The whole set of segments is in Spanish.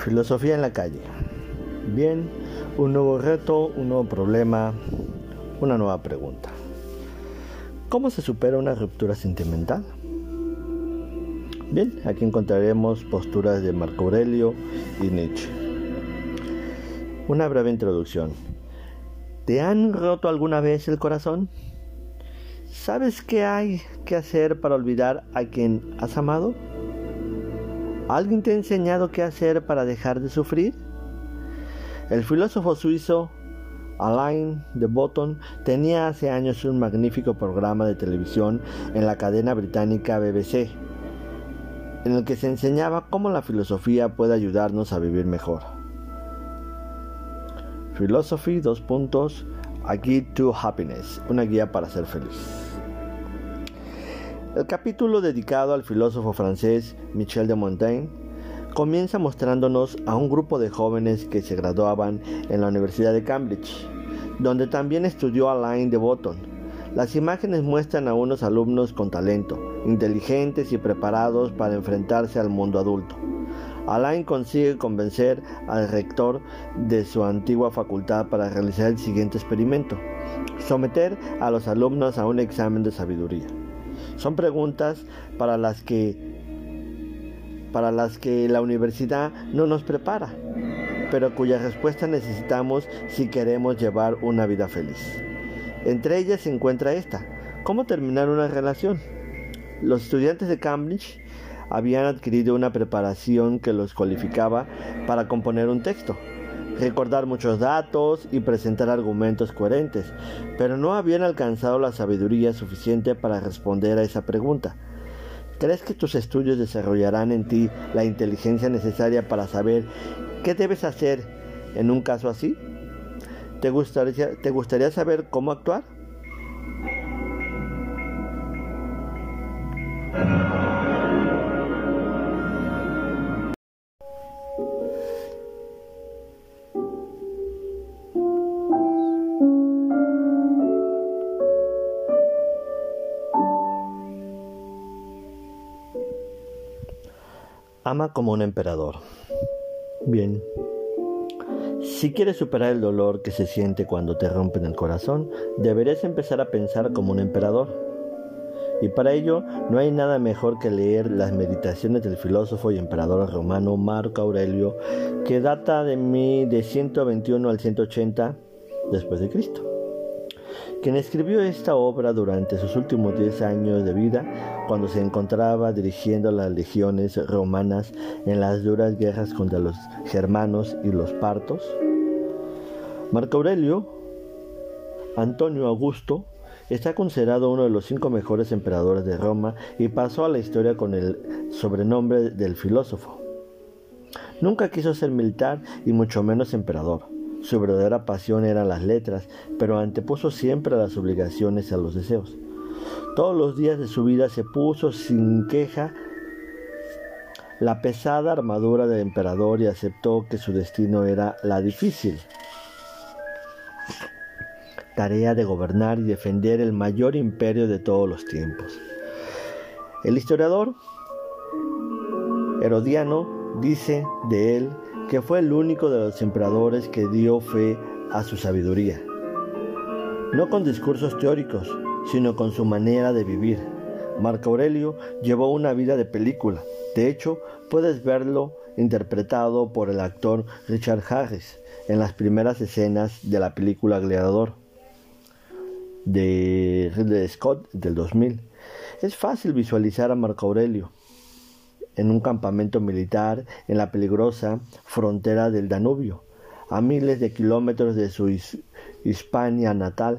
Filosofía en la calle. Bien, un nuevo reto, un nuevo problema, una nueva pregunta. ¿Cómo se supera una ruptura sentimental? Bien, aquí encontraremos posturas de Marco Aurelio y Nietzsche. Una breve introducción. ¿Te han roto alguna vez el corazón? ¿Sabes qué hay que hacer para olvidar a quien has amado? ¿Alguien te ha enseñado qué hacer para dejar de sufrir? El filósofo suizo Alain de Botton tenía hace años un magnífico programa de televisión en la cadena británica BBC, en el que se enseñaba cómo la filosofía puede ayudarnos a vivir mejor. Philosophy, dos puntos, A Guide to Happiness, una guía para ser feliz. El capítulo dedicado al filósofo francés Michel de Montaigne comienza mostrándonos a un grupo de jóvenes que se graduaban en la Universidad de Cambridge, donde también estudió Alain de Botton. Las imágenes muestran a unos alumnos con talento, inteligentes y preparados para enfrentarse al mundo adulto. Alain consigue convencer al rector de su antigua facultad para realizar el siguiente experimento, someter a los alumnos a un examen de sabiduría. Son preguntas para las que para las que la universidad no nos prepara, pero cuya respuesta necesitamos si queremos llevar una vida feliz. Entre ellas se encuentra esta, ¿cómo terminar una relación? Los estudiantes de Cambridge habían adquirido una preparación que los cualificaba para componer un texto, recordar muchos datos y presentar argumentos coherentes, pero no habían alcanzado la sabiduría suficiente para responder a esa pregunta. ¿Crees que tus estudios desarrollarán en ti la inteligencia necesaria para saber qué debes hacer en un caso así? ¿Te gustaría, te gustaría saber cómo actuar? Ama como un emperador. Bien. Si quieres superar el dolor que se siente cuando te rompen el corazón, deberías empezar a pensar como un emperador. Y para ello no hay nada mejor que leer las meditaciones del filósofo y emperador romano Marco Aurelio, que data de, de 121 al 180 después de Cristo quien escribió esta obra durante sus últimos 10 años de vida, cuando se encontraba dirigiendo las legiones romanas en las duras guerras contra los germanos y los partos. Marco Aurelio, Antonio Augusto, está considerado uno de los cinco mejores emperadores de Roma y pasó a la historia con el sobrenombre del filósofo. Nunca quiso ser militar y mucho menos emperador. Su verdadera pasión eran las letras, pero antepuso siempre las obligaciones a los deseos. Todos los días de su vida se puso sin queja la pesada armadura del emperador y aceptó que su destino era la difícil tarea de gobernar y defender el mayor imperio de todos los tiempos. El historiador Herodiano dice de él que fue el único de los emperadores que dio fe a su sabiduría. No con discursos teóricos, sino con su manera de vivir. Marco Aurelio llevó una vida de película. De hecho, puedes verlo interpretado por el actor Richard Harris en las primeras escenas de la película Gladiador de Ridley Scott del 2000. Es fácil visualizar a Marco Aurelio en un campamento militar en la peligrosa frontera del Danubio, a miles de kilómetros de su Hispania natal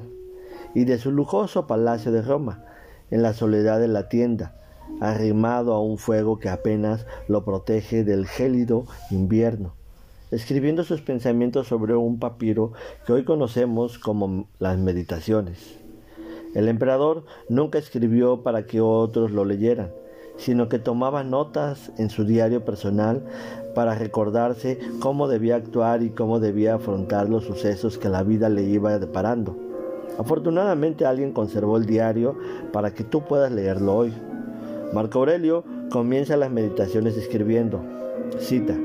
y de su lujoso palacio de Roma, en la soledad de la tienda, arrimado a un fuego que apenas lo protege del gélido invierno, escribiendo sus pensamientos sobre un papiro que hoy conocemos como las meditaciones. El emperador nunca escribió para que otros lo leyeran, sino que tomaba notas en su diario personal para recordarse cómo debía actuar y cómo debía afrontar los sucesos que la vida le iba deparando. Afortunadamente alguien conservó el diario para que tú puedas leerlo hoy. Marco Aurelio comienza las meditaciones escribiendo, cita,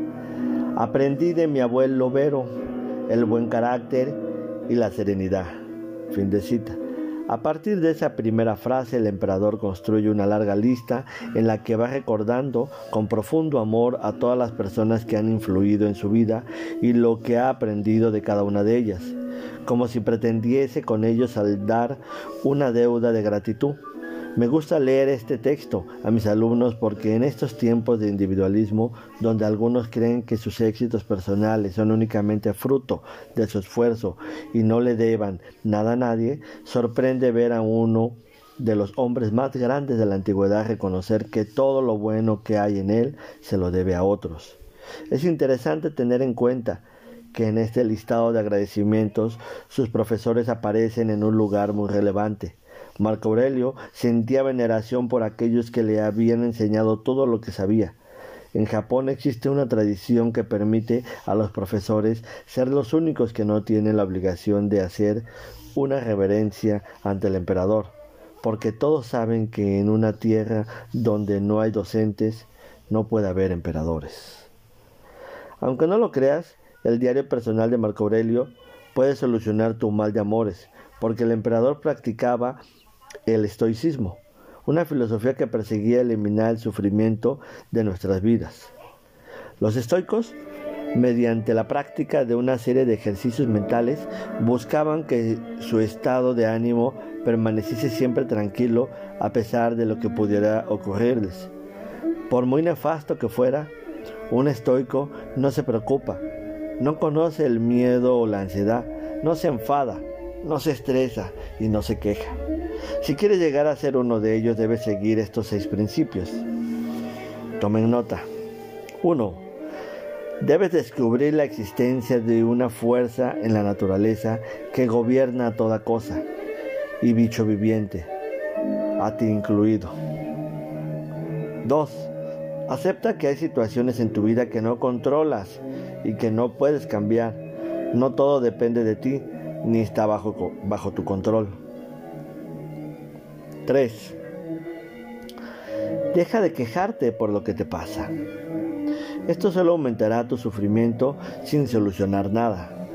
Aprendí de mi abuelo Vero el buen carácter y la serenidad. Fin de cita. A partir de esa primera frase, el emperador construye una larga lista en la que va recordando con profundo amor a todas las personas que han influido en su vida y lo que ha aprendido de cada una de ellas, como si pretendiese con ellos saldar una deuda de gratitud. Me gusta leer este texto a mis alumnos porque en estos tiempos de individualismo, donde algunos creen que sus éxitos personales son únicamente fruto de su esfuerzo y no le deban nada a nadie, sorprende ver a uno de los hombres más grandes de la antigüedad reconocer que todo lo bueno que hay en él se lo debe a otros. Es interesante tener en cuenta que en este listado de agradecimientos sus profesores aparecen en un lugar muy relevante Marco Aurelio sentía veneración por aquellos que le habían enseñado todo lo que sabía. En Japón existe una tradición que permite a los profesores ser los únicos que no tienen la obligación de hacer una reverencia ante el emperador, porque todos saben que en una tierra donde no hay docentes no puede haber emperadores. Aunque no lo creas, el diario personal de Marco Aurelio puede solucionar tu mal de amores, porque el emperador practicaba el estoicismo, una filosofía que perseguía eliminar el sufrimiento de nuestras vidas. Los estoicos, mediante la práctica de una serie de ejercicios mentales, buscaban que su estado de ánimo permaneciese siempre tranquilo a pesar de lo que pudiera ocurrirles. Por muy nefasto que fuera, un estoico no se preocupa, no conoce el miedo o la ansiedad, no se enfada, no se estresa y no se queja. Si quieres llegar a ser uno de ellos, debes seguir estos seis principios. Tomen nota. 1. Debes descubrir la existencia de una fuerza en la naturaleza que gobierna toda cosa y bicho viviente, a ti incluido. 2. Acepta que hay situaciones en tu vida que no controlas y que no puedes cambiar. No todo depende de ti ni está bajo, bajo tu control. 3. Deja de quejarte por lo que te pasa. Esto solo aumentará tu sufrimiento sin solucionar nada.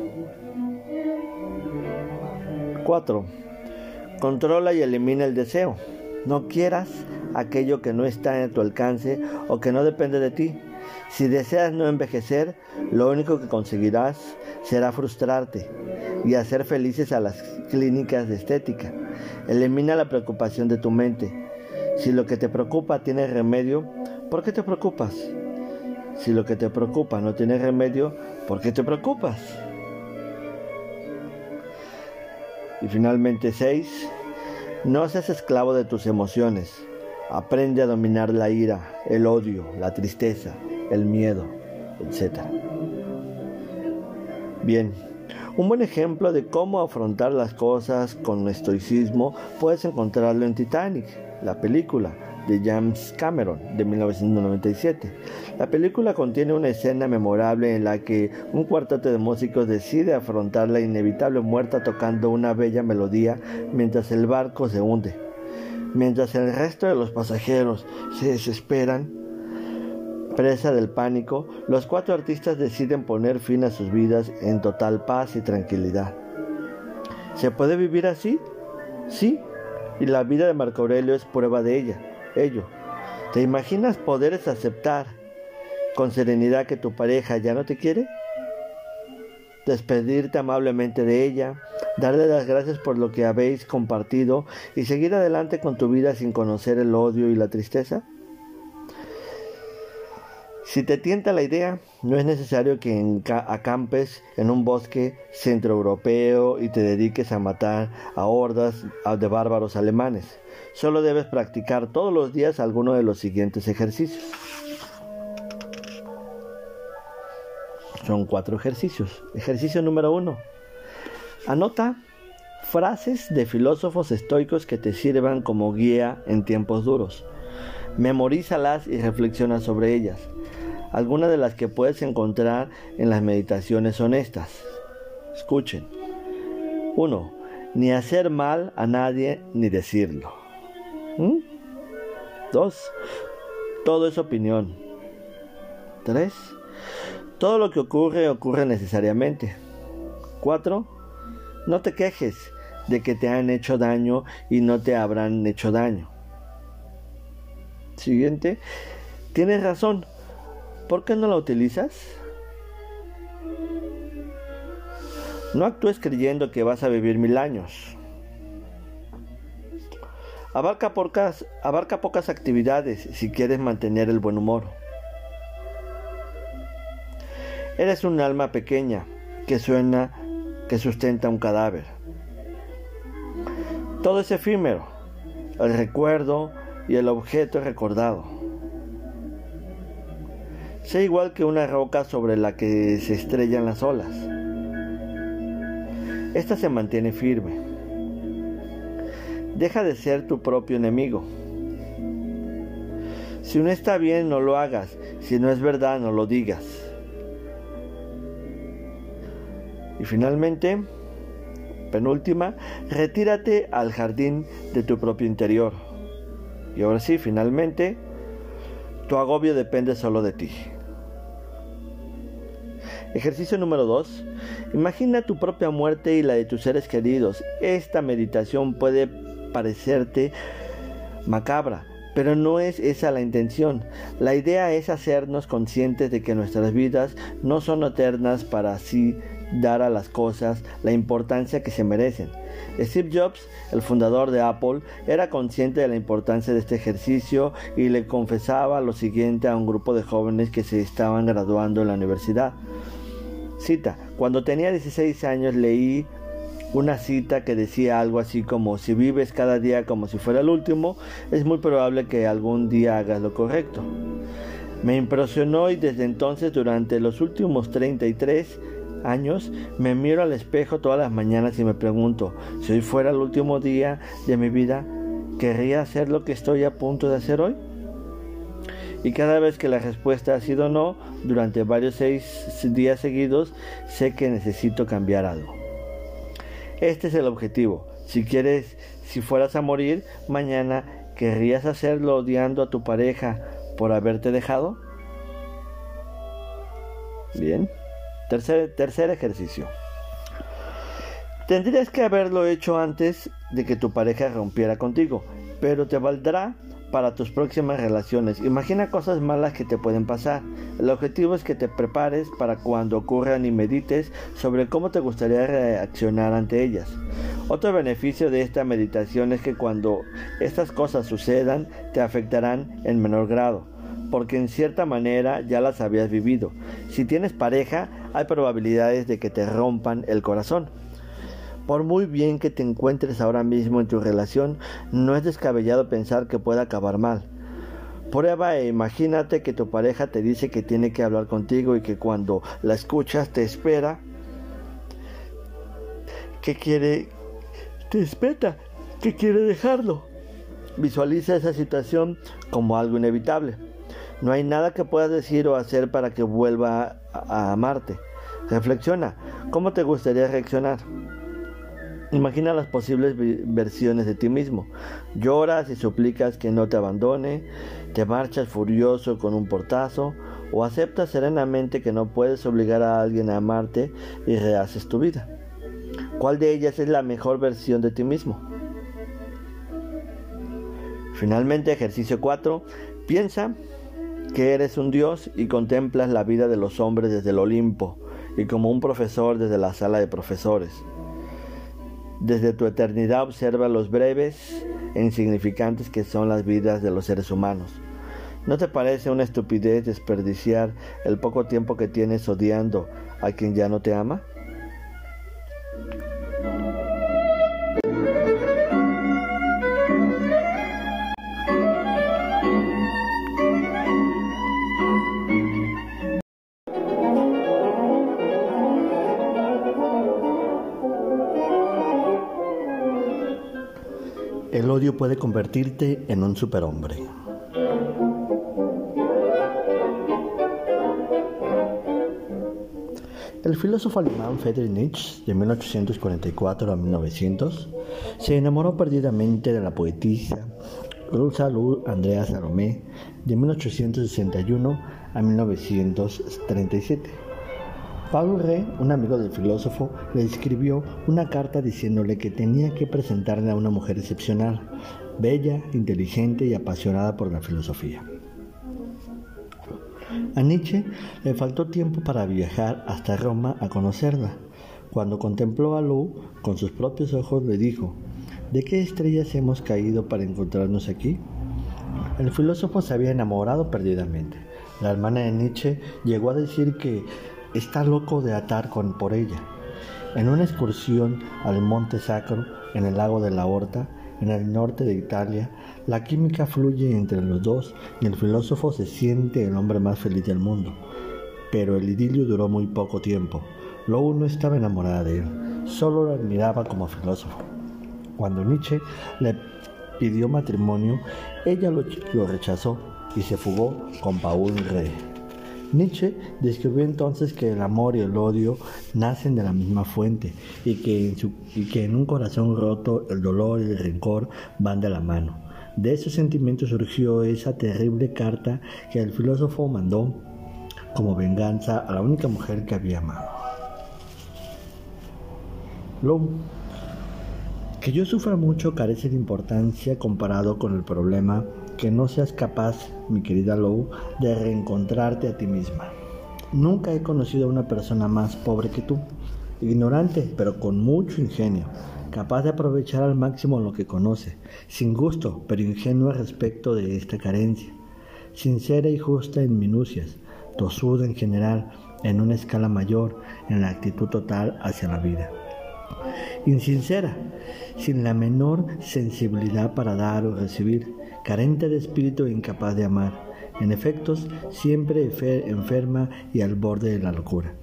4. Controla y elimina el deseo. No quieras aquello que no está en tu alcance o que no depende de ti. Si deseas no envejecer, lo único que conseguirás será frustrarte y hacer felices a las clínicas de estética. Elimina la preocupación de tu mente. Si lo que te preocupa tiene remedio, ¿por qué te preocupas? Si lo que te preocupa no tiene remedio, ¿por qué te preocupas? Y finalmente 6. No seas esclavo de tus emociones. Aprende a dominar la ira, el odio, la tristeza, el miedo, etc. Bien, un buen ejemplo de cómo afrontar las cosas con estoicismo puedes encontrarlo en Titanic, la película de James Cameron de 1997. La película contiene una escena memorable en la que un cuarteto de músicos decide afrontar la inevitable muerte tocando una bella melodía mientras el barco se hunde. Mientras el resto de los pasajeros se desesperan, Presa del pánico, los cuatro artistas deciden poner fin a sus vidas en total paz y tranquilidad. ¿Se puede vivir así? Sí, y la vida de Marco Aurelio es prueba de ella, ello. ¿Te imaginas poderes aceptar con serenidad que tu pareja ya no te quiere? Despedirte amablemente de ella, darle las gracias por lo que habéis compartido y seguir adelante con tu vida sin conocer el odio y la tristeza? Si te tienta la idea, no es necesario que acampes en un bosque centroeuropeo y te dediques a matar a hordas de bárbaros alemanes. Solo debes practicar todos los días alguno de los siguientes ejercicios. Son cuatro ejercicios. Ejercicio número uno. Anota frases de filósofos estoicos que te sirvan como guía en tiempos duros. Memorízalas y reflexiona sobre ellas. Algunas de las que puedes encontrar en las meditaciones son estas. Escuchen. 1. Ni hacer mal a nadie ni decirlo. 2. ¿Mm? Todo es opinión. 3. Todo lo que ocurre ocurre necesariamente. 4. No te quejes de que te han hecho daño y no te habrán hecho daño. Siguiente. Tienes razón. ¿Por qué no la utilizas? No actúes creyendo que vas a vivir mil años. Abarca pocas, abarca pocas actividades si quieres mantener el buen humor. Eres un alma pequeña que suena, que sustenta un cadáver. Todo es efímero, el recuerdo y el objeto recordado. Sé igual que una roca sobre la que se estrellan las olas. Esta se mantiene firme. Deja de ser tu propio enemigo. Si no está bien, no lo hagas. Si no es verdad, no lo digas. Y finalmente, penúltima, retírate al jardín de tu propio interior. Y ahora sí, finalmente, tu agobio depende solo de ti. Ejercicio número 2. Imagina tu propia muerte y la de tus seres queridos. Esta meditación puede parecerte macabra, pero no es esa la intención. La idea es hacernos conscientes de que nuestras vidas no son eternas para así dar a las cosas la importancia que se merecen. Steve Jobs, el fundador de Apple, era consciente de la importancia de este ejercicio y le confesaba lo siguiente a un grupo de jóvenes que se estaban graduando en la universidad. Cita, cuando tenía 16 años leí una cita que decía algo así como si vives cada día como si fuera el último, es muy probable que algún día hagas lo correcto. Me impresionó y desde entonces durante los últimos 33 años me miro al espejo todas las mañanas y me pregunto, si hoy fuera el último día de mi vida, ¿querría hacer lo que estoy a punto de hacer hoy? Y cada vez que la respuesta ha sido no, durante varios seis días seguidos, sé que necesito cambiar algo. Este es el objetivo. Si quieres, si fueras a morir mañana, ¿querrías hacerlo odiando a tu pareja por haberte dejado? Bien. Tercer, tercer ejercicio. Tendrías que haberlo hecho antes de que tu pareja rompiera contigo, pero te valdrá para tus próximas relaciones. Imagina cosas malas que te pueden pasar. El objetivo es que te prepares para cuando ocurran y medites sobre cómo te gustaría reaccionar ante ellas. Otro beneficio de esta meditación es que cuando estas cosas sucedan te afectarán en menor grado, porque en cierta manera ya las habías vivido. Si tienes pareja, hay probabilidades de que te rompan el corazón. Por muy bien que te encuentres ahora mismo en tu relación, no es descabellado pensar que puede acabar mal. Prueba e imagínate que tu pareja te dice que tiene que hablar contigo y que cuando la escuchas te espera. Que quiere. Te espera. Que quiere dejarlo. Visualiza esa situación como algo inevitable. No hay nada que puedas decir o hacer para que vuelva a amarte. Reflexiona. ¿Cómo te gustaría reaccionar? Imagina las posibles versiones de ti mismo. Lloras y suplicas que no te abandone, te marchas furioso con un portazo o aceptas serenamente que no puedes obligar a alguien a amarte y rehaces tu vida. ¿Cuál de ellas es la mejor versión de ti mismo? Finalmente, ejercicio 4. Piensa que eres un Dios y contemplas la vida de los hombres desde el Olimpo y como un profesor desde la sala de profesores. Desde tu eternidad observa los breves e insignificantes que son las vidas de los seres humanos. ¿No te parece una estupidez desperdiciar el poco tiempo que tienes odiando a quien ya no te ama? Puede convertirte en un superhombre. El filósofo alemán Friedrich Nietzsche, de 1844 a 1900, se enamoró perdidamente de la poetisa Rosa Luz Andrea Salomé, de 1861 a 1937. Paul Rey, un amigo del filósofo, le escribió una carta diciéndole que tenía que presentarle a una mujer excepcional, bella, inteligente y apasionada por la filosofía. A Nietzsche le faltó tiempo para viajar hasta Roma a conocerla. Cuando contempló a Lou con sus propios ojos le dijo, ¿de qué estrellas hemos caído para encontrarnos aquí? El filósofo se había enamorado perdidamente. La hermana de Nietzsche llegó a decir que está loco de atar con por ella. En una excursión al Monte Sacro, en el lago de la Horta, en el norte de Italia, la química fluye entre los dos y el filósofo se siente el hombre más feliz del mundo. Pero el idilio duró muy poco tiempo. Lou no estaba enamorada de él, solo lo admiraba como filósofo. Cuando Nietzsche le pidió matrimonio, ella lo, lo rechazó y se fugó con Paul Rey. Nietzsche describió entonces que el amor y el odio nacen de la misma fuente y que, en un corazón roto el dolor y el rencor van de la mano. De esos sentimientos surgió esa terrible carta que el filósofo mandó como venganza a la única mujer que había amado. Lo que yo sufra mucho carece de importancia comparado con el problema que no seas capaz, mi querida Lou, de reencontrarte a ti misma. Nunca he conocido a una persona más pobre que tú, ignorante, pero con mucho ingenio, capaz de aprovechar al máximo lo que conoce, sin gusto, pero ingenua respecto de esta carencia, sincera y justa en minucias, tosuda en general, en una escala mayor, en la actitud total hacia la vida. Insincera, sin la menor sensibilidad para dar o recibir, carente de espíritu e incapaz de amar, en efectos siempre enferma y al borde de la locura,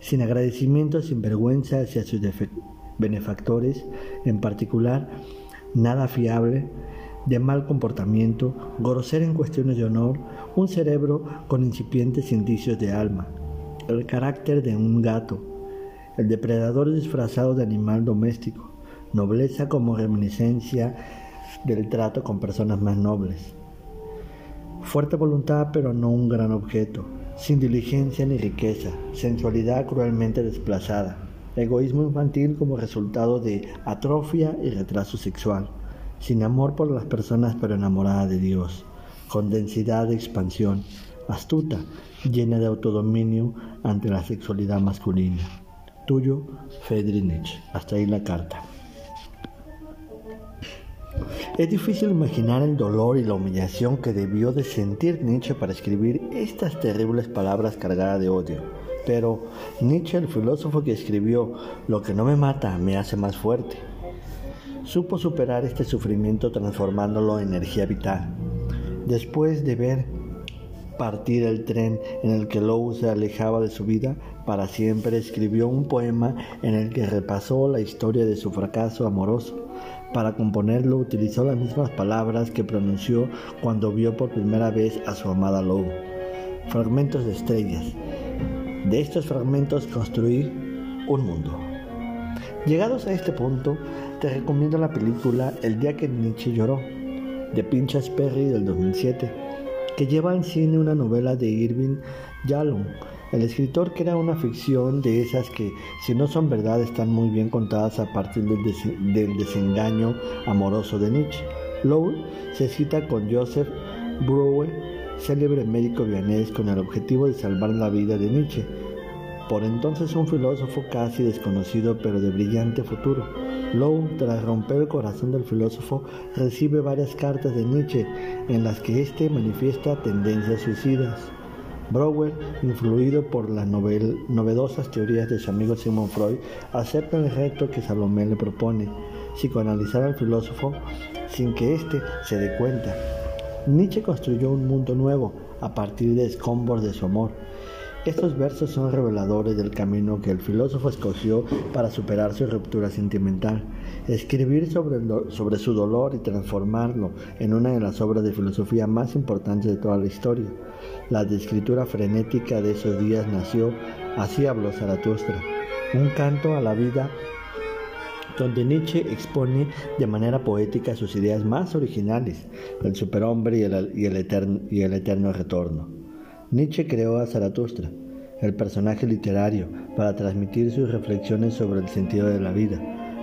sin agradecimiento, sin vergüenza hacia sus benefactores, en particular, nada fiable, de mal comportamiento, grosera en cuestiones de honor, un cerebro con incipientes indicios de alma, el carácter de un gato, el depredador disfrazado de animal doméstico, nobleza como reminiscencia del trato con personas más nobles. Fuerte voluntad pero no un gran objeto, sin diligencia ni riqueza, sensualidad cruelmente desplazada, egoísmo infantil como resultado de atrofia y retraso sexual, sin amor por las personas pero enamorada de Dios, con densidad de expansión, astuta, llena de autodominio ante la sexualidad masculina. Tuyo, Friedrich Hasta ahí la carta. Es difícil imaginar el dolor y la humillación que debió de sentir Nietzsche para escribir estas terribles palabras cargadas de odio. Pero Nietzsche, el filósofo que escribió Lo que no me mata me hace más fuerte, supo superar este sufrimiento transformándolo en energía vital. Después de ver partir el tren en el que Lou se alejaba de su vida, para siempre escribió un poema en el que repasó la historia de su fracaso amoroso para componerlo utilizó las mismas palabras que pronunció cuando vio por primera vez a su amada Lou. Fragmentos de estrellas. De estos fragmentos construí un mundo. Llegados a este punto, te recomiendo la película El día que Nietzsche lloró, de Pinchas Perry del 2007, que lleva al cine una novela de Irving Yalom el escritor crea una ficción de esas que, si no son verdad, están muy bien contadas a partir del, desengaño amoroso de Nietzsche. Lowell se cita con Joseph Brouwer, célebre médico vienés, con el objetivo de salvar la vida de Nietzsche, por entonces un filósofo casi desconocido pero de brillante futuro. Lowe, tras romper el corazón del filósofo, recibe varias cartas de Nietzsche en las que éste manifiesta tendencias suicidas. Brouwer, influido por las novedosas teorías de su amigo Sigmund Freud, acepta el reto que Salomé le propone, psicoanalizar al filósofo sin que éste se dé cuenta. Nietzsche construyó un mundo nuevo a partir de escombros de su amor. Estos versos son reveladores del camino que el filósofo escogió para superar su ruptura sentimental, escribir sobre, sobre su dolor y transformarlo en una de las obras de filosofía más importantes de toda la historia. La descritura frenética de esos días nació, así habló Zaratustra, un canto a la vida donde Nietzsche expone de manera poética sus ideas más originales, el superhombre y el, eterno, y el eterno retorno. Nietzsche creó a Zaratustra, el personaje literario, para transmitir sus reflexiones sobre el sentido de la vida.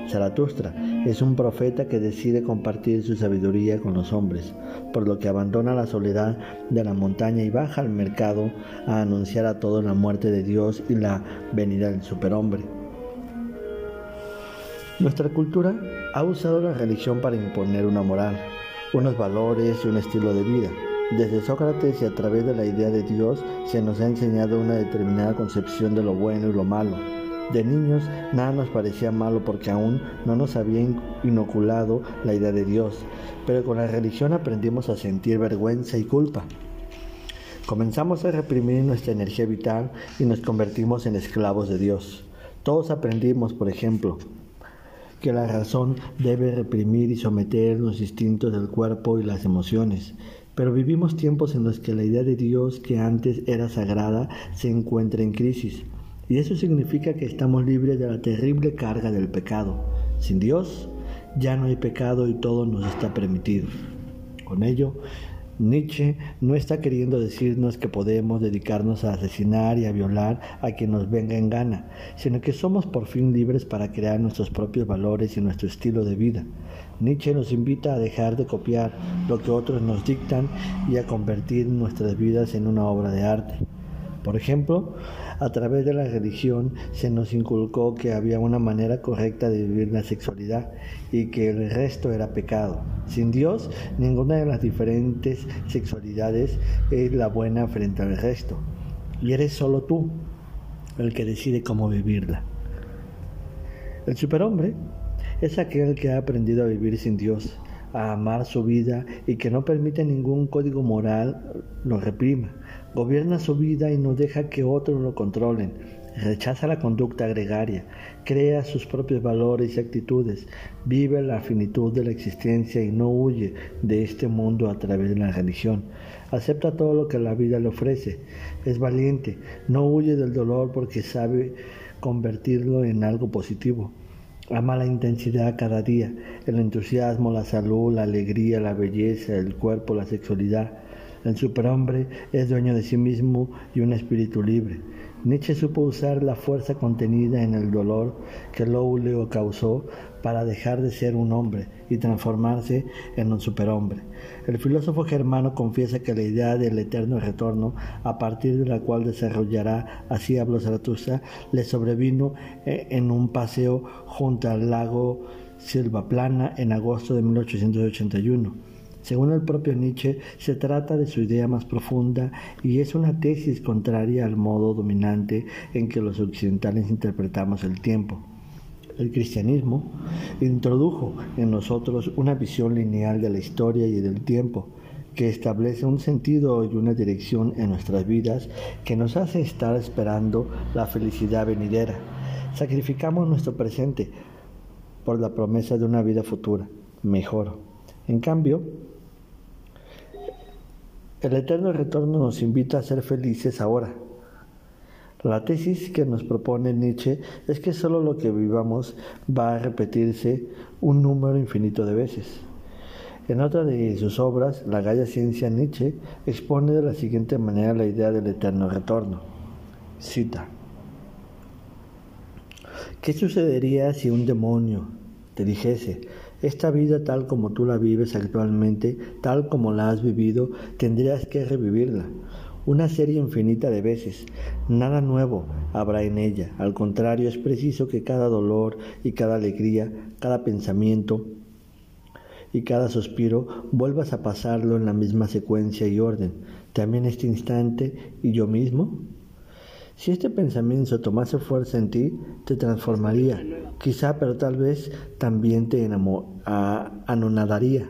Zaratustra es un profeta que decide compartir su sabiduría con los hombres, por lo que abandona la soledad de la montaña y baja al mercado a anunciar a todos la muerte de Dios y la venida del superhombre. Nuestra cultura ha usado la religión para imponer una moral, unos valores y un estilo de vida. Desde Sócrates y a través de la idea de Dios se nos ha enseñado una determinada concepción de lo bueno y lo malo. De niños nada nos parecía malo porque aún no nos había inoculado la idea de Dios, pero con la religión aprendimos a sentir vergüenza y culpa. Comenzamos a reprimir nuestra energía vital y nos convertimos en esclavos de Dios. Todos aprendimos, por ejemplo, que la razón debe reprimir y someter los instintos del cuerpo y las emociones. Pero vivimos tiempos en los que la idea de Dios que antes era sagrada se encuentra en crisis. Y eso significa que estamos libres de la terrible carga del pecado. Sin Dios ya no hay pecado y todo nos está permitido. Con ello, Nietzsche no está queriendo decirnos que podemos dedicarnos a asesinar y a violar a quien nos venga en gana, sino que somos por fin libres para crear nuestros propios valores y nuestro estilo de vida. Nietzsche nos invita a dejar de copiar lo que otros nos dictan y a convertir nuestras vidas en una obra de arte. Por ejemplo, a través de la religión se nos inculcó que había una manera correcta de vivir la sexualidad y que el resto era pecado. Sin Dios, ninguna de las diferentes sexualidades es la buena frente al resto. Y eres solo tú el que decide cómo vivirla. El superhombre es aquel que ha aprendido a vivir sin Dios, a amar su vida y que no permite ningún código moral lo reprima Gobierna su vida y no deja que otros lo controlen. Rechaza la conducta gregaria, crea sus propios valores y actitudes, vive la finitud de la existencia y no huye de este mundo a través de la religión. Acepta todo lo que la vida le ofrece. Es valiente, no huye del dolor porque sabe convertirlo en algo positivo. Ama la intensidad cada día, el entusiasmo, la salud, la alegría, la belleza, el cuerpo, la sexualidad. El superhombre es dueño de sí mismo y un espíritu libre. Nietzsche supo usar la fuerza contenida en el dolor que Lowell causó para dejar de ser un hombre y transformarse en un superhombre. El filósofo germano confiesa que la idea del eterno retorno, a partir de la cual desarrollará, así habló Zaratustra, le sobrevino eh, en un paseo junto al lago Silvaplana en agosto de 1881. Según el propio Nietzsche, se trata de su idea más profunda y es una tesis contraria al modo dominante en que los occidentales interpretamos el tiempo. El cristianismo introdujo en nosotros una visión lineal de la historia y del tiempo, que establece un sentido y una dirección en nuestras vidas que nos hace estar esperando la felicidad venidera. Sacrificamos nuestro presente por la promesa de una vida futura, mejor. En cambio, el eterno retorno nos invita a ser felices ahora. La tesis que nos propone Nietzsche es que solo lo que vivamos va a repetirse un número infinito de veces. En otra de sus obras, La Galla Ciencia Nietzsche expone de la siguiente manera la idea del eterno retorno. Cita. ¿Qué sucedería si un demonio te dijese, esta vida tal como tú la vives actualmente, tal como la has vivido, tendrías que revivirla. Una serie infinita de veces. Nada nuevo habrá en ella. Al contrario, es preciso que cada dolor y cada alegría, cada pensamiento y cada suspiro vuelvas a pasarlo en la misma secuencia y orden. También este instante y yo mismo. Si este pensamiento tomase fuerza en ti, te transformaría, quizá, pero tal vez también te anonadaría.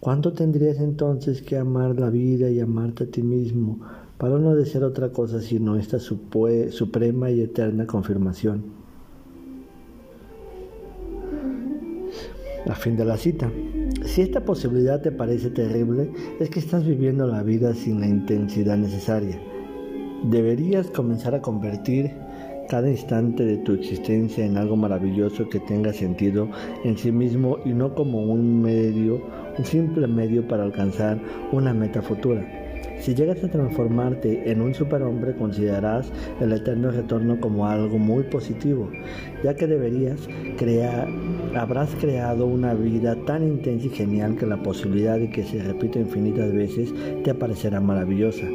¿Cuánto tendrías entonces que amar la vida y amarte a ti mismo para no desear otra cosa sino esta suprema y eterna confirmación? A fin de la cita. Si esta posibilidad te parece terrible, es que estás viviendo la vida sin la intensidad necesaria. Deberías comenzar a convertir cada instante de tu existencia en algo maravilloso que tenga sentido en sí mismo y no como un medio, un simple medio para alcanzar una meta futura. Si llegas a transformarte en un superhombre, considerarás el eterno retorno como algo muy positivo, ya que deberías crear, habrás creado una vida tan intensa y genial que la posibilidad de que se repita infinitas veces te parecerá maravillosa.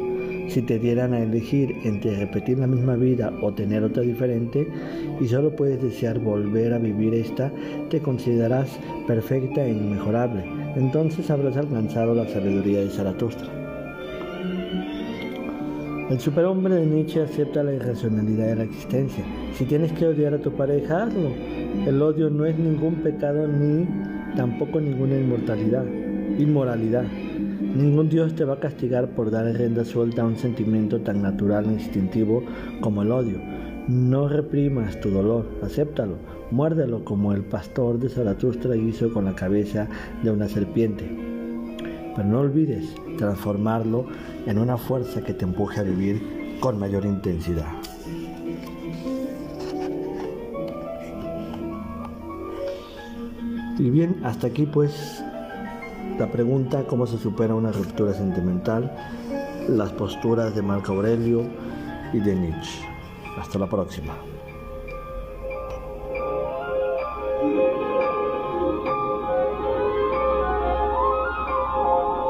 Si te dieran a elegir entre repetir la misma vida o tener otra diferente, y solo puedes desear volver a vivir esta, te considerarás perfecta e inmejorable. Entonces habrás alcanzado la sabiduría de Zaratustra. El superhombre de Nietzsche acepta la irracionalidad de la existencia. Si tienes que odiar a tu pareja, hazlo. El odio no es ningún pecado ni tampoco ninguna inmortalidad, inmoralidad. Ningún Dios te va a castigar por dar rienda suelta a un sentimiento tan natural e instintivo como el odio. No reprimas tu dolor, acéptalo, muérdelo como el pastor de Zaratustra hizo con la cabeza de una serpiente pero no olvides transformarlo en una fuerza que te empuje a vivir con mayor intensidad. Y bien, hasta aquí pues la pregunta cómo se supera una ruptura sentimental, las posturas de Marco Aurelio y de Nietzsche. Hasta la próxima.